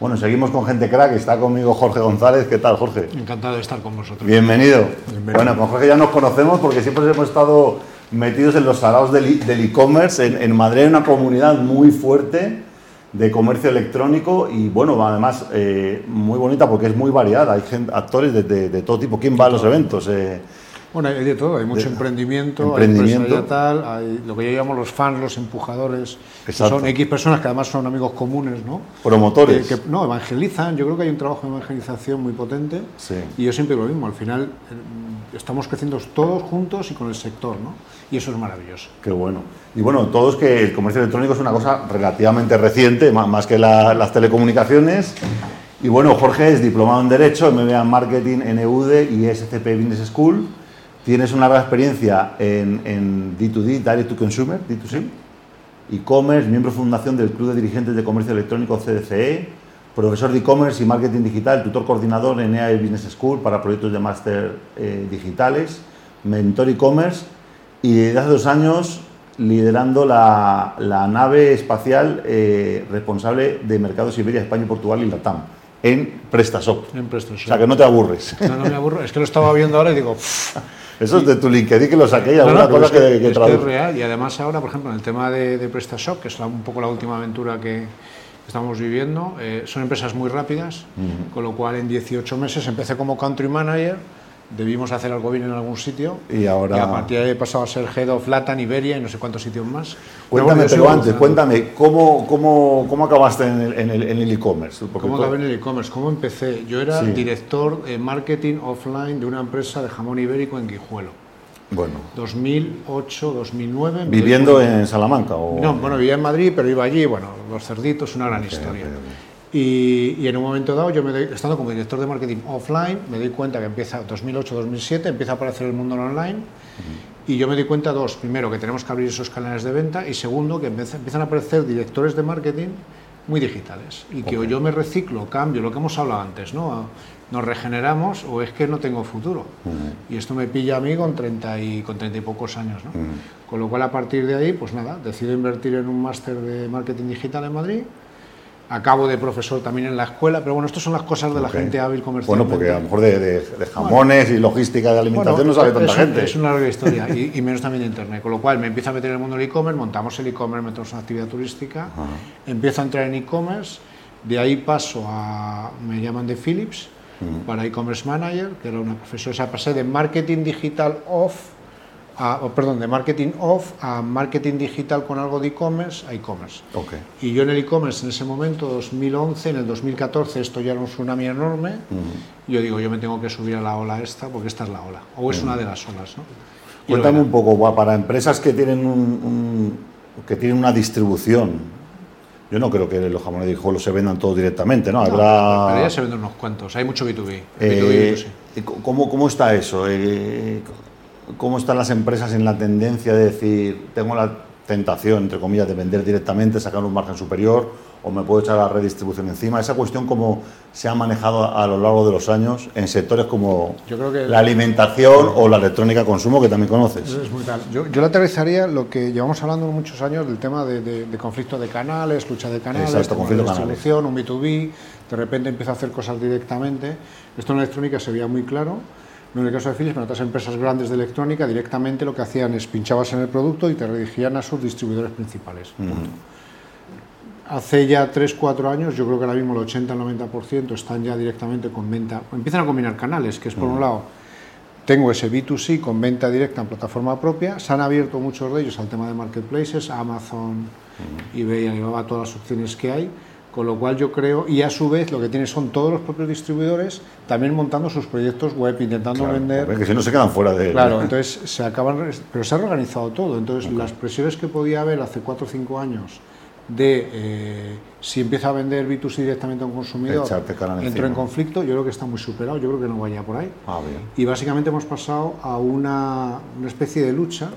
Bueno, seguimos con gente crack, está conmigo Jorge González. ¿Qué tal, Jorge? Encantado de estar con vosotros. Bienvenido. Bueno, con Jorge ya nos conocemos porque siempre hemos estado metidos en los salados del e-commerce. en, Madrid hay una comunidad muy fuerte de comercio electrónico y bueno, además eh, muy bonita porque es muy variada. Hay actores de, todo tipo. ¿Quién va a los eventos? Eh, bueno, hay de todo, hay mucho emprendimiento, emprendimiento, hay tal, hay lo que yo llamo los fans, los empujadores, son X personas que además son amigos comunes, ¿no? Promotores. Que, no, evangelizan, yo creo que hay un trabajo de evangelización muy potente sí. y yo siempre digo lo mismo, al final eh, estamos creciendo todos juntos y con el sector, ¿no? Y eso es maravilloso. Qué bueno. Y bueno, todos que el comercio electrónico es una cosa relativamente reciente, más, que las telecomunicaciones. Y bueno, Jorge es diplomado en Derecho, MBA en Marketing en EUDE y SCP Business School Tienes una gran experiencia en, D2D, Direct to Consumer, D2C, e-commerce, miembro fundación del Club de Dirigentes de Comercio Electrónico CDCE, profesor de e-commerce y marketing digital, tutor coordinador en EAE Business School para proyectos de máster eh, digitales, mentor e-commerce y desde hace dos años liderando la, nave espacial eh, responsable de mercados Iberia, España, Portugal y Latam en PrestaShop. En PrestaShop. O sea, que no te aburres. No, no me aburro. Es que lo estaba viendo ahora y digo... Eso es de tu LinkedIn que lo saqué y alguna cosa que, que, es real y además ahora, por ejemplo, en el tema de, de PrestaShop, que es un poco la última aventura que estamos viviendo, eh, son empresas muy rápidas, con lo cual en 18 meses empecé como country manager, debimos hacer algo bien en algún sitio y ahora y a partir de ahí he pasado a ser Head of Latin, Iberia y no sé cuántos sitios más. Cuéntame, pero antes, cuéntame, ¿cómo, cómo, cómo acabaste en el e-commerce? ¿Cómo acabé en el e-commerce? ¿Cómo empecé? Yo era director de marketing offline de una empresa de jamón ibérico en Guijuelo. Bueno. 2008, 2009. ¿Viviendo en Salamanca? O... No, bueno, vivía en Madrid, pero iba allí, bueno, los cerditos, una gran historia. Y, en un momento dado, yo me doy, estando como director de marketing offline, me doy cuenta que empieza 2008-2007, empieza a aparecer el mundo online. Y yo me doy cuenta, dos, primero, que tenemos que abrir esos canales de venta y segundo, que empiezan a aparecer directores de marketing muy digitales y que o yo me reciclo, cambio, lo que hemos hablado antes, ¿no? nos regeneramos o es que no tengo futuro. Y esto me pilla a mí con 30 y, con 30 y pocos años. ¿no? Con lo cual, a partir de ahí, pues nada, decido invertir en un máster de marketing digital en Madrid acabo de profesor también en la escuela, pero bueno, estas son las cosas de la gente hábil comercial. Bueno, porque a lo mejor de, jamones y logística de alimentación no sabe tanta gente. Es una larga historia y, menos también de internet, con lo cual me empiezo a meter en el mundo del e-commerce, montamos el e-commerce, metemos una actividad turística, empiezo a entrar en e-commerce, de ahí paso a, me llaman de Philips, para e-commerce manager, que era una profesora, o sea, pasé de marketing digital off perdón, de marketing off a marketing digital con algo de e-commerce a e-commerce. Okay. Y yo en el e-commerce en ese momento, 2011, en el 2014, esto ya era un tsunami enorme. Yo digo, yo me tengo que subir a la ola esta porque esta es la ola, o es una de las olas. ¿no? Cuéntame un poco, para empresas que tienen, un, que tienen una distribución, yo no creo que los jamones de Hijolo se vendan todos directamente, ¿no? Habrá... Pero ya se venden unos cuantos, hay mucho B2B. Eh, ¿cómo, ¿Cómo está eso? Eh, cómo están las empresas en la tendencia de decir, tengo la tentación, entre comillas, de vender directamente, sacar un margen superior, o me puedo echar la redistribución encima. Esa cuestión, cómo se ha manejado a lo largo de los años en sectores como la alimentación o la electrónica consumo, que también conoces. Es muy tal. Yo, yo le aterrizaría lo que llevamos hablando muchos años del tema de, conflicto de canales, lucha de canales, Exacto, conflicto de distribución, un B2B, de repente empieza a hacer cosas directamente. Esto en electrónica se veía muy claro en el caso de Philips, en otras empresas grandes de electrónica, directamente lo que hacían es pinchabas en el producto y te redirigían a sus distribuidores principales. Hace ya 3-4 años, yo creo que ahora mismo el 80-90% están ya directamente con venta, empiezan a combinar canales, que es por un lado, tengo ese B2C con venta directa en plataforma propia, se han abierto muchos de ellos al tema de marketplaces, Amazon, eBay, Alibaba, todas las opciones que hay, con lo cual yo creo, y a su vez lo que tiene son todos los propios distribuidores también montando sus proyectos web, intentando vender. Que si no se quedan fuera de. Claro, entonces se acaban. Pero se ha organizado todo. Entonces las presiones que podía haber hace 4 o 5 años de eh, si empieza a vender B2C directamente a un consumidor, entro en conflicto, yo creo que está muy superado, yo creo que no vaya por ahí. Ah, y básicamente hemos pasado a una, una especie de lucha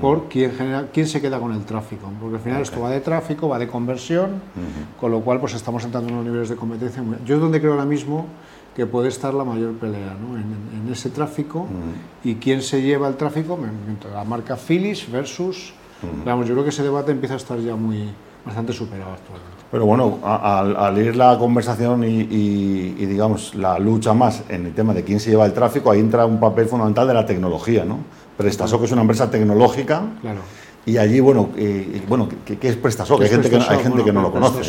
por quién, genera, quién se queda con el tráfico, porque al final esto va de tráfico, va de conversión, con lo cual pues estamos entrando en unos niveles de competencia. Yo es donde creo ahora mismo que puede estar la mayor pelea, ¿no? en, ese tráfico y quién se lleva el tráfico, la marca Philips versus... Vamos, yo creo que ese debate empieza a estar ya muy, bastante superado actualmente. Pero bueno, al, ir la conversación y, digamos la lucha más en el tema de quién se lleva el tráfico, ahí entra un papel fundamental de la tecnología, ¿no? PrestaShop es una empresa tecnológica. Claro. Y allí, bueno, eh, bueno ¿qué, es PrestaShop? hay, gente que, hay gente que no lo conoce.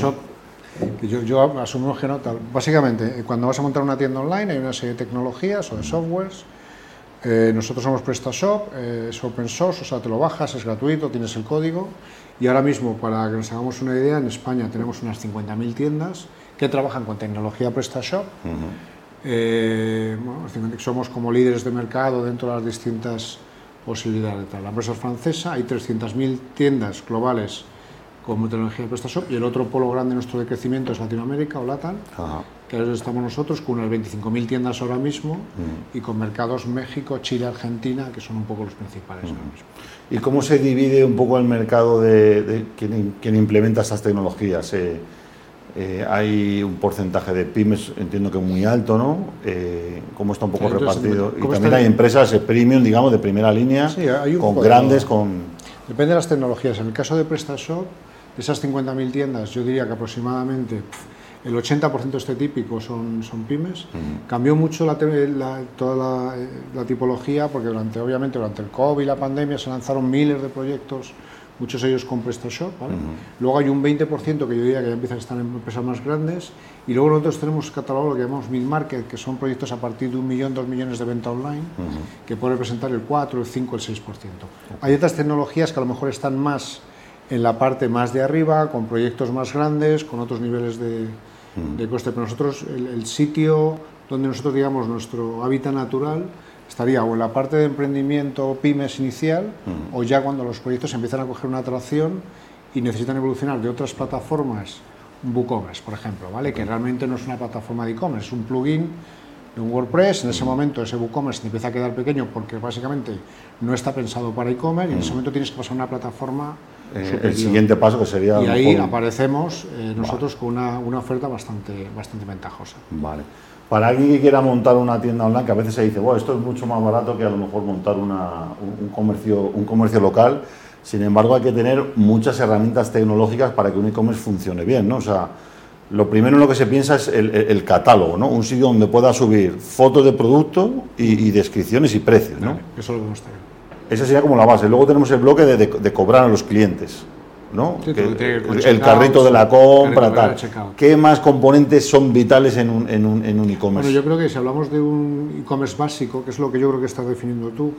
Yo, yo asumo que no tal. Básicamente, eh, cuando vas a montar una tienda online hay una serie de tecnologías o de softwares. Eh, nosotros somos PrestaShop, es open source, o sea, te lo bajas, es gratuito, tienes el código y ahora mismo, para que nos hagamos una idea, en España tenemos unas 50.000 tiendas que trabajan con tecnología PrestaShop. Eh, somos como líderes de mercado dentro de las distintas posibilidades. La empresa es francesa, hay 300.000 tiendas globales con tecnología PrestaShop y el otro polo grande nuestro de crecimiento es Latinoamérica o LATAM, que es donde estamos nosotros con unas 25.000 tiendas ahora mismo y con mercados México, Chile, Argentina, que son un poco los principales ahora mismo. ¿Y cómo se divide un poco el mercado de, de quien, implementa estas tecnologías? Eh, eh, hay un porcentaje de pymes, entiendo que muy alto, ¿no? Eh, ¿Cómo está un poco repartido? Y también hay empresas premium, digamos, de primera línea, con grandes, con... Depende de las tecnologías. En el caso de PrestaShop, de esas 50.000 tiendas, yo diría que aproximadamente el 80% este típico son, son pymes. Cambió mucho la, toda eh, la, tipología porque durante, obviamente durante el COVID y la pandemia se lanzaron miles de proyectos, muchos de ellos con PrestaShop. Luego hay un 20% que yo diría que ya empiezan a estar en empresas más grandes y luego nosotros tenemos catalogado lo que llamamos mid-market, que son proyectos a partir de un millón, dos millones de venta online, que pueden representar el 4, el 5, el 6%. Hay otras tecnologías que a lo mejor están más en la parte más de arriba, con proyectos más grandes, con otros niveles de, de coste. Pero nosotros, el, sitio donde nosotros, digamos, nuestro hábitat natural estaría o en la parte de emprendimiento pymes inicial mm. o ya cuando los proyectos empiezan a coger una atracción y necesitan evolucionar de otras plataformas, WooCommerce, por ejemplo, ¿vale? que realmente no es una plataforma de e-commerce, es un plugin de un WordPress, en ese momento ese WooCommerce empieza a quedar pequeño porque básicamente no está pensado para e-commerce y en ese momento tienes que pasar a una plataforma eh, el siguiente paso que sería... Y ahí aparecemos eh, nosotros con una, una, oferta bastante, bastante ventajosa. Vale. Para alguien que quiera montar una tienda online, que a veces se dice, bueno, esto es mucho más barato que a lo mejor montar una, un, comercio, un comercio local, sin embargo hay que tener muchas herramientas tecnológicas para que un e-commerce funcione bien, ¿no? O sea, lo primero en lo que se piensa es el, el, catálogo, ¿no? Un sitio donde pueda subir fotos de producto y, descripciones y precios, ¿no? eso lo. Esa sería como la base. Luego tenemos el bloque de, cobrar a los clientes. ¿No? el, carrito de la compra, tal. ¿Qué más componentes son vitales en un e-commerce? bueno, yo creo que si hablamos de un e-commerce básico, que es lo que yo creo que estás definiendo tú,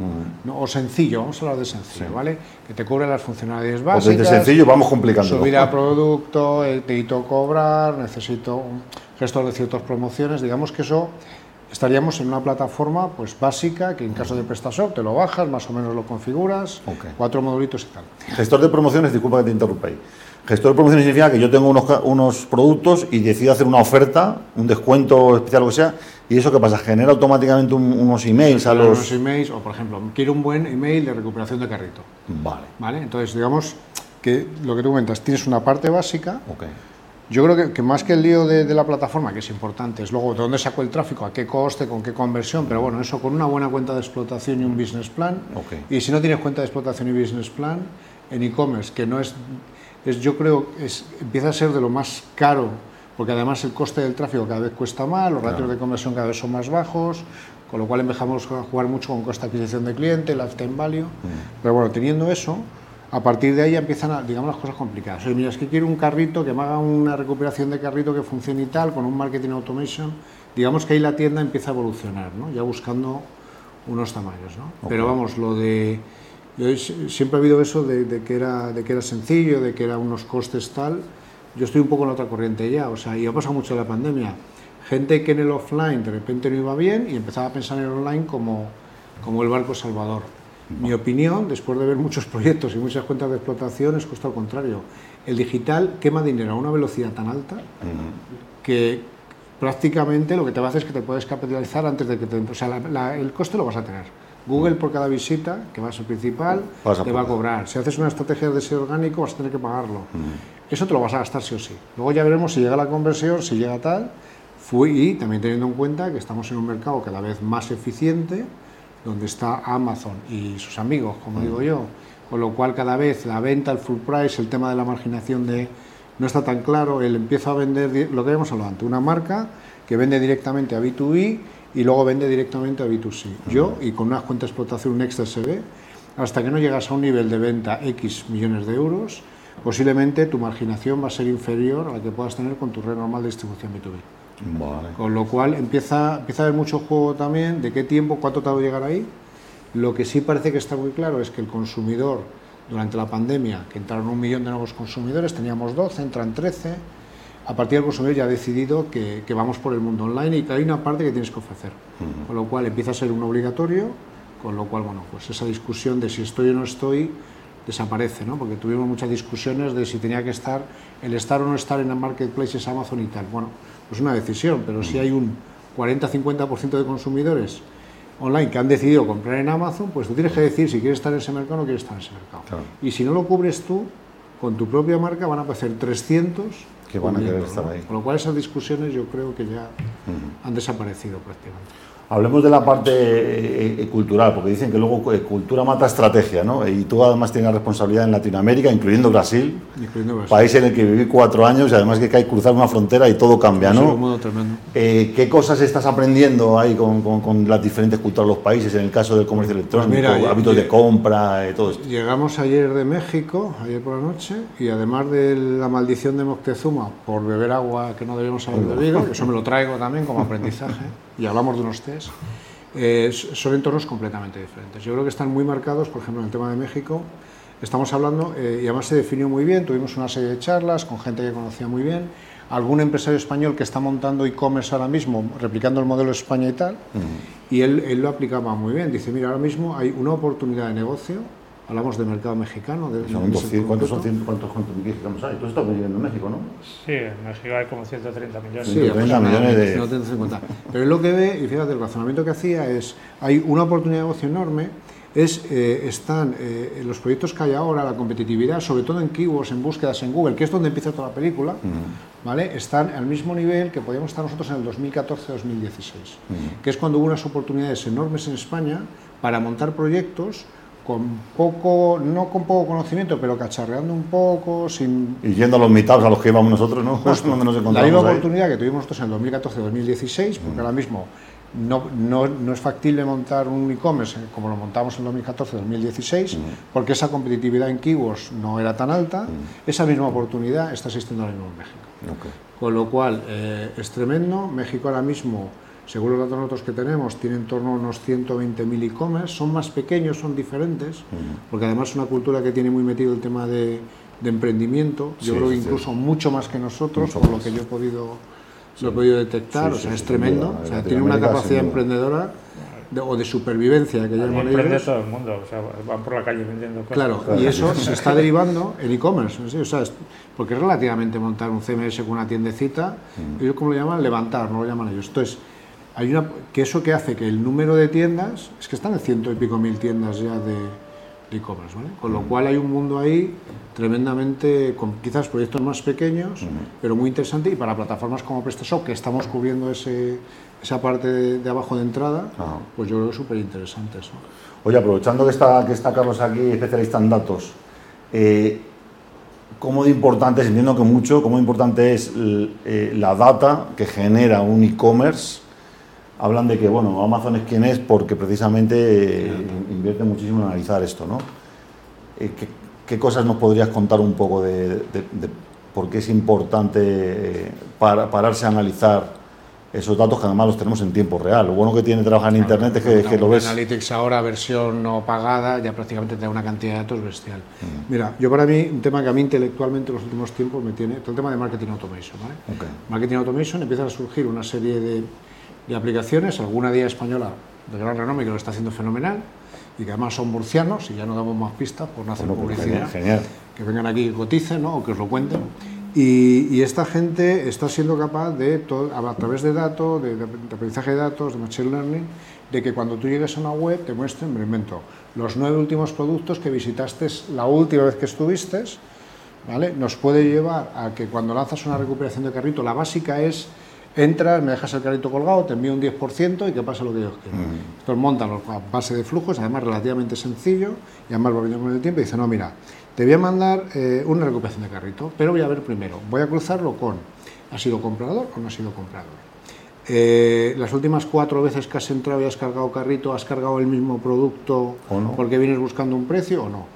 o sencillo, vamos a hablar de sencillo, ¿vale? Que te cubre las funcionalidades básicas. de sencillo vamos complicando. Subir a producto, necesito cobrar, necesito un gestor de ciertas promociones, digamos que eso estaríamos en una plataforma pues básica que en caso de PrestaShop te lo bajas, más o menos lo configuras, cuatro modulitos y tal. Gestor de promociones, disculpa que te interrumpa ahí. Gestor de promociones significa que yo tengo unos, unos productos y decido hacer una oferta, un descuento especial lo que sea, y eso qué pasa, genera automáticamente unos emails a los... Unos emails, o por ejemplo, quiero un buen email de recuperación de carrito. Vale. Vale, entonces digamos que lo que tú comentas, tienes una parte básica, yo creo que, más que el lío de, la plataforma, que es importante, es luego de dónde saco el tráfico, a qué coste, con qué conversión, pero bueno, eso con una buena cuenta de explotación y un business plan. Y si no tienes cuenta de explotación y business plan, en e-commerce, que no es, es, yo creo, es, empieza a ser de lo más caro, porque además el coste del tráfico cada vez cuesta más, los ratios de conversión cada vez son más bajos, con lo cual empezamos a jugar mucho con coste de adquisición de cliente, lifetime value. Mm. Pero bueno, teniendo eso, a partir de ahí empiezan, digamos, las cosas complicadas. Oye, mira, es que quiero un carrito que me haga una recuperación de carrito que funcione y tal, con un marketing automation. Digamos que ahí la tienda empieza a evolucionar, ¿no? Ya buscando unos tamaños, ¿no? Pero vamos, lo de... Yo siempre ha habido eso de, que era, de que era sencillo, de que era unos costes tal. Yo estoy un poco en otra corriente ya, o sea, y ha pasado mucho la pandemia. Gente que en el offline de repente no iba bien y empezaba a pensar en el online como, como el barco salvador. Mi opinión, después de ver muchos proyectos y muchas cuentas de explotación, es justo al contrario. El digital quema dinero a una velocidad tan alta que prácticamente lo que te va a hacer es que te puedes capitalizar antes de que te... O sea, el coste lo vas a tener. Google por cada visita, que va a ser principal, te va a cobrar. Si haces una estrategia de ser orgánico, vas a tener que pagarlo. Eso te lo vas a gastar sí o sí. Luego ya veremos si llega la conversión, si llega tal. Fui, y también teniendo en cuenta que estamos en un mercado cada vez más eficiente, donde está Amazon y sus amigos, como digo yo, con lo cual cada vez la venta, el full price, el tema de la marginación de no está tan claro, él empieza a vender lo que habíamos hablado antes, una marca que vende directamente a B2B y luego vende directamente a B2C. Yo, y con una cuenta de explotación, un extra se ve, hasta que no llegas a un nivel de venta X millones de euros, posiblemente tu marginación va a ser inferior a la que puedas tener con tu red normal de distribución B2B. Con lo cual empieza, empieza a haber mucho juego también de qué tiempo, cuánto tarda llegar ahí. Lo que sí parece que está muy claro es que el consumidor, durante la pandemia, que entraron un millón de nuevos consumidores, teníamos 12, entran 13, a partir del consumidor ya ha decidido que, vamos por el mundo online y que hay una parte que tienes que ofrecer, con lo cual empieza a ser un obligatorio, con lo cual, bueno, pues esa discusión de si estoy o no estoy desaparece, ¿no? porque tuvimos muchas discusiones de si tenía que estar, el estar o no estar en el marketplace es Amazon y tal. Bueno, pues una decisión, pero si hay un 40-50% de consumidores online que han decidido comprar en Amazon, pues tú tienes que decir si quieres estar en ese mercado o no quieres estar en ese mercado. Y si no lo cubres tú, con tu propia marca van a aparecer 300 que van a querer estar ahí. Con lo cual esas discusiones yo creo que ya han desaparecido prácticamente. Hablemos de la parte eh, eh, cultural, porque dicen que luego eh, cultura mata estrategia, ¿no? Y tú además tienes responsabilidad en Latinoamérica, incluyendo Brasil, país en el que viví cuatro años y además que hay que cruzar una frontera y todo cambia, ¿no? Un tremendo. ¿Qué cosas estás aprendiendo ahí con, las diferentes culturas de los países, en el caso del comercio pues electrónico, hábitos de compra, y todo esto? Llegamos ayer de México, ayer por la noche, y además de la maldición de Moctezuma por beber agua que no debíamos haber bebido, eso me lo traigo también como aprendizaje y hablamos de unos test, eh, son entornos completamente diferentes. Yo creo que están muy marcados, por ejemplo, en el tema de México, estamos hablando, eh, y además se definió muy bien, tuvimos una serie de charlas con gente que conocía muy bien, algún empresario español que está montando e-commerce ahora mismo, replicando el modelo de España y tal, y él, él, lo aplicaba muy bien. Dice, mira, ahora mismo hay una oportunidad de negocio Hablamos de mercado mexicano. De, ¿Cuántos, son, cuántos, cuántos mexicanos hay? Tú estás viviendo en México, ¿no? Sí, en México hay como 130 millones. Sí, 130 millones de... 150. Pero él lo que ve, y fíjate, el razonamiento que hacía es, hay una oportunidad de negocio enorme, es, eh, están eh, los proyectos que hay ahora, la competitividad, sobre todo en keywords, en búsquedas en Google, que es donde empieza toda la película, ¿vale? están al mismo nivel que podíamos estar nosotros en el 2014-2016, que es cuando hubo unas oportunidades enormes en España para montar proyectos con poco, no con poco conocimiento, pero cacharreando un poco, sin... Y yendo a los meetups a los que íbamos nosotros, ¿no? la misma oportunidad que tuvimos nosotros en el 2014-2016, porque mm. ahora mismo no, no, no, es factible montar un e-commerce como lo montamos en 2014-2016, mm. porque esa competitividad en keywords no era tan alta, mm. esa misma oportunidad está existiendo ahora mismo en México. Con lo cual, eh, es tremendo, México ahora mismo según los datos nosotros que tenemos, tienen en torno a unos 120.000 e-commerce, son más pequeños, son diferentes, porque además es una cultura que tiene muy metido el tema de, emprendimiento, yo creo que incluso mucho más que nosotros, por lo que yo he podido, lo he podido detectar, o sea, es tremendo, o sea, tiene una capacidad emprendedora o de supervivencia que llaman ellos. todo el mundo, o sea, van por la calle vendiendo cosas. Claro, y eso se está derivando en e-commerce, o sea, porque es relativamente montar un CMS con una tiendecita, ellos como lo llaman, levantar, no lo llaman ellos. Entonces, hay una, que eso que hace que el número de tiendas, es que están en ciento y pico mil tiendas ya de e-commerce, ¿vale? Con lo cual hay un mundo ahí tremendamente, con quizás proyectos más pequeños, pero muy interesante y para plataformas como PrestaShop, que estamos cubriendo ese, esa parte de, abajo de entrada, pues yo creo que es súper interesante eso. Oye, aprovechando que está, que está Carlos aquí, especialista en datos, eh, ¿cómo de importante entiendo que mucho, cómo importante es eh, la data que genera un e-commerce hablan de que bueno, Amazon es quien es porque precisamente eh, invierte muchísimo en analizar esto, ¿no? Eh, ¿qué, cosas nos podrías contar un poco de, por qué es importante eh, pararse a analizar esos datos que además los tenemos en tiempo real? Lo bueno que tiene trabajar en Internet es que, lo ves... Analytics ahora, versión no pagada, ya prácticamente te da una cantidad de datos bestial. Mm. Mira, yo para mí, un tema que a mí intelectualmente en los últimos tiempos me tiene, todo el tema de marketing automation, ¿vale? Marketing automation empieza a surgir una serie de de aplicaciones, alguna día española de gran renombre que lo está haciendo fenomenal y que además son murcianos y ya no damos más pistas por no hacer pues publicidad. Que vengan aquí y coticen ¿no? o que os lo cuenten. Y, esta gente está siendo capaz de, a través de datos, de, aprendizaje de datos, de machine learning, de que cuando tú llegues a una web te muestren, me invento, los nueve últimos productos que visitaste la última vez que estuviste, ¿vale? Nos puede llevar a que cuando lanzas una recuperación de carrito, la básica es entras, me dejas el carrito colgado, te envío un 10% y que pasa lo que Dios quiera. Entonces montan a base de flujos, además relativamente sencillo, y además va viniendo con el tiempo y dice, no, mira, te voy a mandar eh, una recuperación de carrito, pero voy a ver primero, voy a cruzarlo con, ¿ha sido comprador o no ha sido comprador? Eh, las últimas cuatro veces que has entrado y has cargado carrito, ¿has cargado el mismo producto porque vienes buscando un precio o no?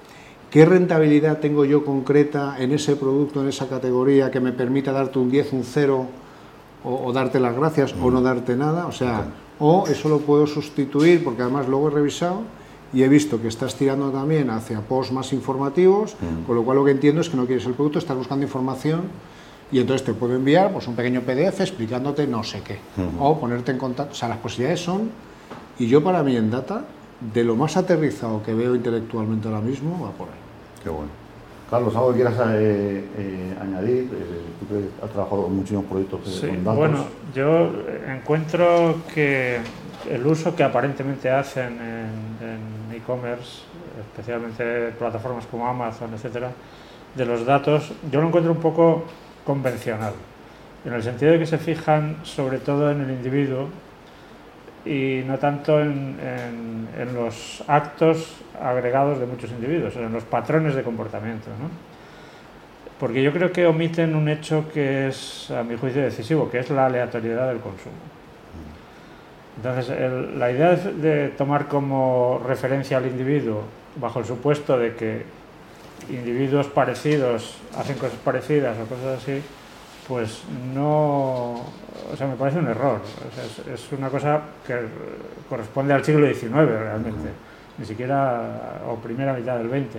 ¿Qué rentabilidad tengo yo concreta en ese producto, en esa categoría, que me permita darte un 10, un 0 o, darte las gracias o no darte nada? O sea, o eso lo puedo sustituir porque además luego he revisado y he visto que estás tirando también hacia posts más informativos, con lo cual lo que entiendo es que no quieres el producto, estás buscando información y entonces te puedo enviar pues, un pequeño PDF explicándote no sé qué, o ponerte en contacto, o sea, las posibilidades son, y yo para mí en Data, de lo más aterrizado que veo intelectualmente ahora mismo, va por ahí. Qué bueno. Carlos, ¿algo que quieras eh, eh, añadir? Eh, tú que has trabajado en muchísimos proyectos sí, con datos. Bueno, yo encuentro que el uso que aparentemente hacen en e-commerce, especialmente plataformas como Amazon, etcétera, de los datos, yo lo encuentro un poco convencional, en el sentido de que se fijan sobre todo en el individuo y no tanto en, los actos agregados de muchos individuos, en los patrones de comportamiento. Porque yo creo que omiten un hecho que es, a mi juicio, decisivo, que es la aleatoriedad del consumo. Entonces, la idea de tomar como referencia al individuo bajo el supuesto de que individuos parecidos hacen cosas parecidas o cosas así, pues no, o sea, me parece un error. es, una cosa que corresponde al siglo XIX realmente, ni siquiera o primera mitad del XX.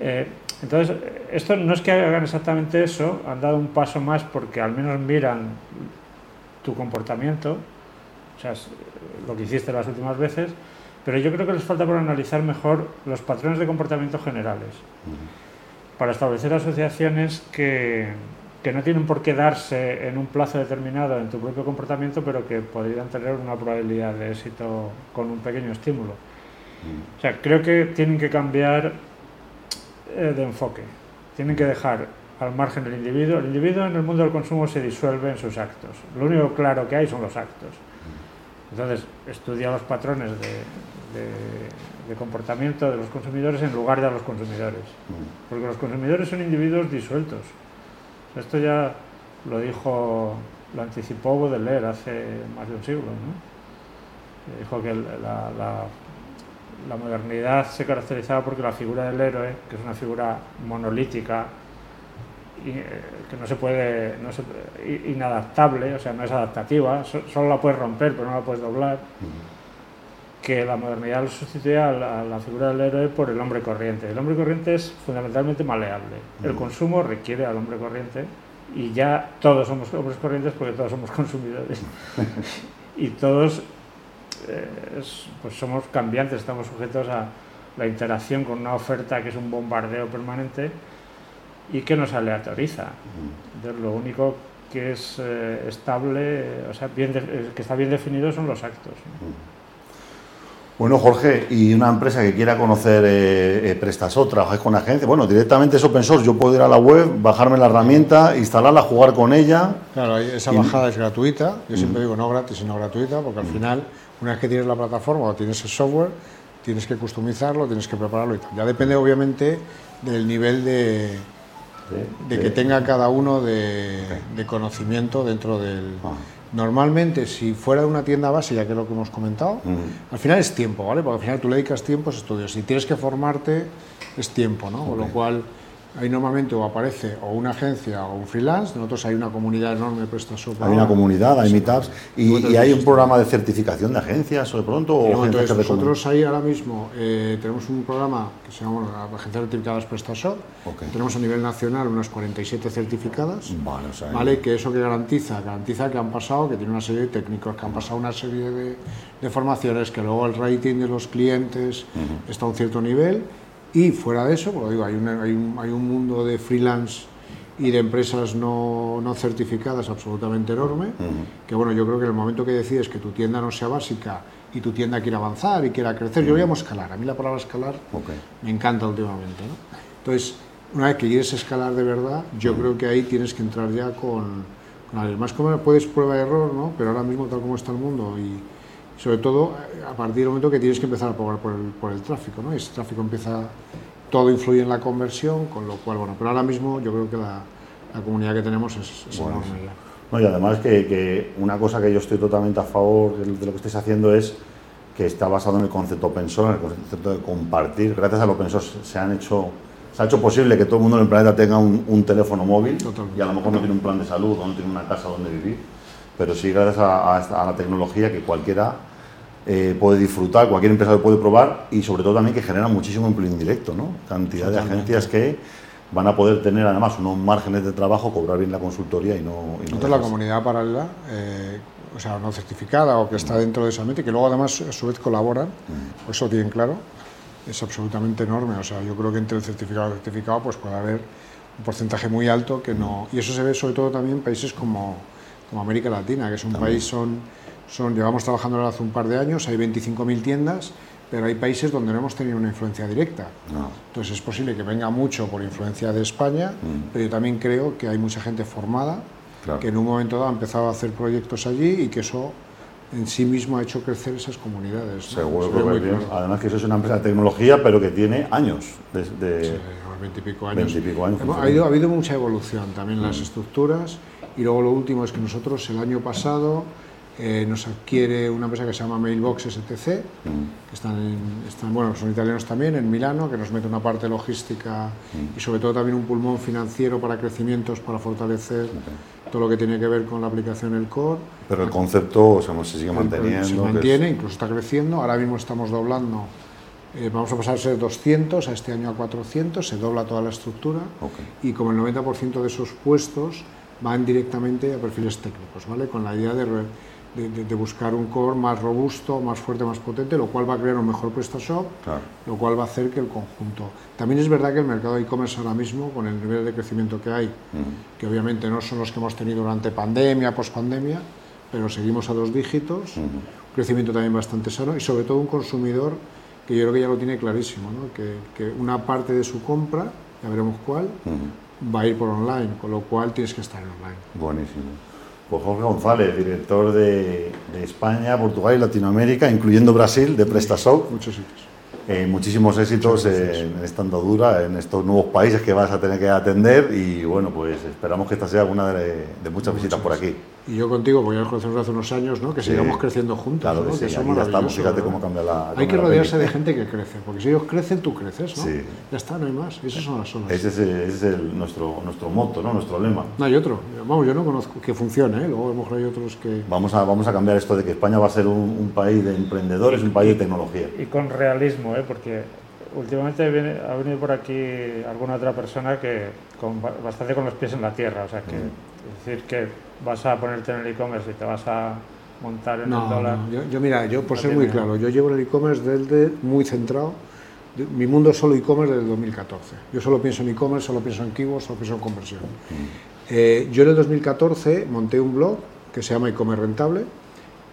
Eh, entonces, esto no es que hagan exactamente eso, han dado un paso más porque al menos miran tu comportamiento, o sea, lo que hiciste las últimas veces, pero yo creo que les falta por analizar mejor los patrones de comportamiento generales, para establecer asociaciones que, que, no tienen por qué darse en un plazo determinado en tu propio comportamiento, pero que podrían tener una probabilidad de éxito con un pequeño estímulo. O sea, creo que tienen que cambiar eh, de enfoque, tienen que dejar al margen del individuo. El individuo en el mundo del consumo se disuelve en sus actos. Lo único claro que hay son los actos. Entonces, estudia los patrones de, de, comportamiento de los consumidores en lugar de a los consumidores. Mm. Porque los consumidores son individuos disueltos. Esto ya lo dijo, lo anticipó Baudelaire hace más de un siglo. Dijo que la, modernidad se caracterizaba porque la figura del héroe, que es una figura monolítica, eh, que no se puede, no inadaptable, o sea, no es adaptativa, solo la puedes romper, pero no la puedes doblar. Que la modernidad sustituye a la, figura del héroe por el hombre corriente. El hombre corriente es fundamentalmente maleable. El consumo requiere al hombre corriente y ya todos somos hombres corrientes porque todos somos consumidores. y todos eh, pues somos cambiantes, estamos sujetos a la interacción con una oferta que es un bombardeo permanente y que nos aleatoriza. Entonces, lo único que es eh, estable, o sea, bien que está bien definido son los actos. Bueno, Jorge, y una empresa que quiera conocer eh, eh PrestaShop, trabajáis con agencia, bueno, directamente es open source, yo puedo ir a la web, bajarme la herramienta, instalarla, jugar con ella. Claro, esa bajada es gratuita, yo siempre digo no gratis, sino gratuita, porque al final, una vez que tienes la plataforma o tienes el software, tienes que customizarlo, tienes que prepararlo y tal. Ya depende, obviamente, del nivel de, de, que tenga cada uno de, conocimiento dentro del... Ah. Normalmente, si fuera de una tienda básica, que es lo que hemos comentado, al final es tiempo, ¿vale? Porque al final tú le dedicas tiempo a estudios. Si tienes que formarte, es tiempo, ¿no? Con lo cual, Ahí normalmente o aparece o una agencia o un freelance, nosotros hay una comunidad enorme de prestación. Hay una comunidad, hay meetups y, hay un programa de certificación de agencias o de pronto o entonces, nosotros ahí ahora mismo eh, tenemos un programa que se llama la Agencia Certificadas PrestaShop. Tenemos a nivel nacional unas 47 certificadas, vale, que eso que garantiza, garantiza que han pasado, que tiene una serie de técnicos, que han pasado una serie de, de formaciones, que luego el rating de los clientes está a un cierto nivel y fuera de eso, digo, hay, hay, un, hay, un, mundo de freelance y de empresas no, no certificadas absolutamente enorme, que bueno, yo creo que en el momento que decides que tu tienda no sea básica y tu tienda quiere avanzar y quiera crecer, yo voy a escalar, a mí la palabra escalar me encanta últimamente. Entonces, una vez que quieres escalar de verdad, yo creo que ahí tienes que entrar ya con, Vale, más como puedes prueba y error, ¿no? Pero ahora mismo tal como está el mundo y sobre todo a partir del momento que tienes que empezar a pagar por el, por el tráfico, ¿no? Ese tráfico empieza, todo influye en la conversión, con lo cual, bueno, pero ahora mismo yo creo que la, la comunidad que tenemos es, es Bueno, enorme ya. No, y además que, que una cosa que yo estoy totalmente a favor de, lo que estáis haciendo es que está basado en el concepto open source, en el concepto de compartir. Gracias al open source se han hecho se ha hecho posible que todo el mundo en el planeta tenga un, un teléfono móvil Totalmente. y a lo mejor no tiene un plan de salud o no tiene una casa donde vivir, pero sí gracias a, a a la tecnología que cualquiera eh, puede disfrutar, cualquier empresario puede probar y sobre todo también que genera muchísimo empleo indirecto, ¿no? Cantidad de agencias que van a poder tener además unos márgenes de trabajo, cobrar bien la consultoría y no... y no Nosotros la comunidad paralela, eh, o sea, no certificada o que está dentro de esa mente, que luego además a su vez colaboran, por eso tienen claro, es absolutamente enorme. O sea, yo creo que entre el certificado y el certificado pues puede haber un porcentaje muy alto que no... Y eso se ve sobre todo también en países como, como América Latina, que es un país, son, son, llevamos trabajando ahora hace un par de años, hay 25.000 tiendas, pero hay países donde no hemos tenido una influencia directa. No. Entonces es posible que venga mucho por influencia de España, pero yo también creo que hay mucha gente formada Claro. que en un momento dado ha empezado a hacer proyectos allí y que eso en sí mismo ha hecho crecer esas comunidades. ¿no? Seguro Se que claro. Además que eso es una empresa de tecnología, pero que tiene años. de- de- Sí, unos 20 y pico años. 20 y pico años ha, habido, ha habido mucha evolución también en las estructuras y luego lo último es que nosotros el año pasado eh, nos adquiere una empresa que se llama Mailbox STC, que están, en- están, bueno, son italianos también, en Milano, que nos mete una parte logística y sobre todo también un pulmón financiero para crecimientos, para fortalecer todo lo que tiene que ver con la aplicación del core. Pero el concepto o sea, se sigue El- manteniendo. Se que es- mantiene, incluso está creciendo. Ahora mismo estamos doblando. eh, vamos a pasar a ser 200, a este año a 400, se dobla toda la estructura Ok. y como el 90% de esos puestos van directamente a perfiles técnicos, ¿vale? Con la idea de, de- de- de buscar un core más robusto, más fuerte, más potente, lo cual va a crear un mejor PrestaShop, Claro. lo cual va a hacer que el conjunto... También es verdad que el mercado de e-commerce ahora mismo, con el nivel de crecimiento que hay, que obviamente no son los que hemos tenido durante pandemia, pospandemia, pero seguimos a dos dígitos, un crecimiento también bastante sano y sobre todo un consumidor que yo creo que ya lo tiene clarísimo, ¿no? que, que una parte de su compra, ya veremos cuál, va a ir por online, con lo cual tienes que estar en online. Buenísimo. Pues Jorge González, director de, de España, Portugal y Latinoamérica, incluyendo Brasil, de PrestaShop. Muchos sitios. Eh, muchísimos éxitos en, en esta andadura, en estos nuevos países que vas a tener que atender y bueno, pues esperamos que esta sea una de, de muchas visitas por aquí. Y yo contigo, porque ya nos conocemos hace unos años, ¿no? que Sí. sigamos creciendo juntos. Claro ¿no? que sí, aquí ya estamos, maravilloso, fíjate ¿verdad? cómo cambia la Hay que rodearse de gente que crece, porque si ellos crecen, tú creces, ¿no? Sí. Ya está, no hay más. Esas son las olas. Ese es, el- ese es el- nuestro, nuestro moto, ¿no? nuestro lema. No hay otro. Vamos, yo no conozco que funcione, ¿eh? luego a lo mejor hay otros que... Vamos a, vamos a cambiar esto de que España va a ser un, un país de emprendedores, un país de tecnología. y con realismo, ¿eh? porque últimamente viene- ha venido por aquí alguna otra persona que con ba- bastante con los pies en la tierra, o sea que es decir que vas a ponerte en el e-commerce y te vas a montar en el No, dólar. no, yo, yo mira, yo por No ser muy claro, yo llevo el e-commerce desde muy centrado. Mi mundo es solo e-commerce desde el 2014. Yo solo pienso en e-commerce, solo pienso en keywords, solo pienso en conversión. Eh, yo en el 2014 monté un blog que se llama e-commerce rentable.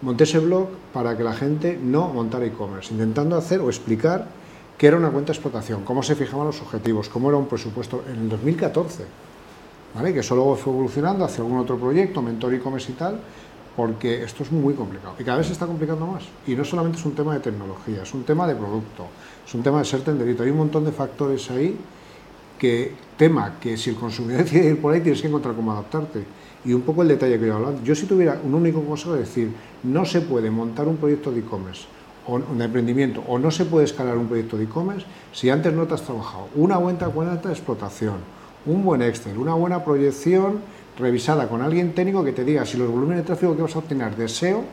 Monté ese blog para que la gente no montara e-commerce, intentando hacer o explicar qué era una cuenta de explotación, cómo se fijaban los objetivos, cómo era un presupuesto en el 2014. Que eso luego fue evolucionando hacia algún otro proyecto, mentor e-commerce y tal, porque esto es muy complicado y cada vez se está complicando más. Y no solamente es un tema de tecnología, es un tema de producto, es un tema de ser tenderito. Hay un montón de factores ahí que tema que si el consumidor decide ir por ahí tienes que encontrar cómo adaptarte. Y un poco el detalle que yo hablando. Yo si tuviera un único consejo de decir, no se puede montar un proyecto de e-commerce o un emprendimiento o no se puede escalar un proyecto de e-commerce si antes no te has trabajado una buena cuenta de explotación, un buen Excel, una buena proyección revisada con alguien técnico que te diga si los volúmenes de tráfico que vas a obtener de SEO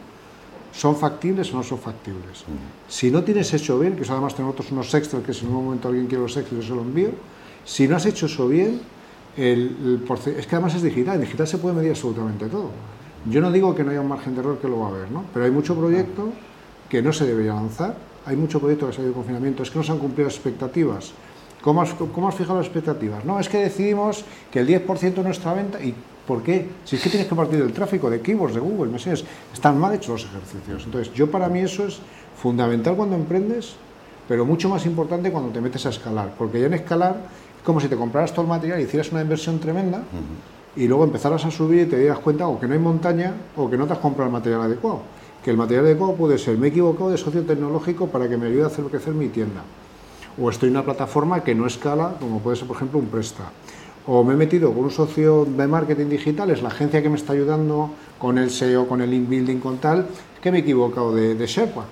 son factibles o no son factibles. Si no tienes hecho bien, que eso además tenemos nosotros unos Excel, que si en un momento alguien quiere los Excel, yo se lo envío, si no has hecho eso bien, el, el es que además es digital, en digital se puede medir absolutamente todo. Yo no digo que no haya un margen de error que lo va a haber, ¿no? pero hay mucho proyecto que no se debería lanzar, hay mucho proyecto que se ha ido de confinamiento, es que no se han cumplido las expectativas. ¿Cómo has, ¿Cómo has fijado las expectativas? No, es que decidimos que el 10% de nuestra venta, ¿y por qué? Si es que tienes que partir del tráfico, de keywords, de Google, ¿me sigues? Están mal hechos los ejercicios. Entonces, yo para mí eso es fundamental cuando emprendes, pero mucho más importante cuando te metes a escalar, porque ya en escalar es como si te compraras todo el material y hicieras una inversión tremenda, y luego empezarás a subir y te das cuenta o que no hay montaña o que no te has comprado el material adecuado. Que el material adecuado puede ser, me he equivocado de socio tecnológico para que me ayude a hacer crecer mi tienda. O estoy en una plataforma que no escala, como puede ser, por ejemplo, un Presta. O me he metido con un socio de marketing digital, es la agencia que me está ayudando con el SEO, con el inbuilding, con tal, es que me he equivocado de, de SharePoint.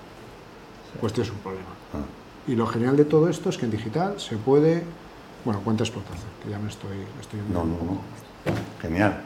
Pues tienes un problema. Ah. Y lo genial de todo esto es que en digital se puede, bueno, cuenta explotación, que ya me estoy, me estoy No, no, no. Genial.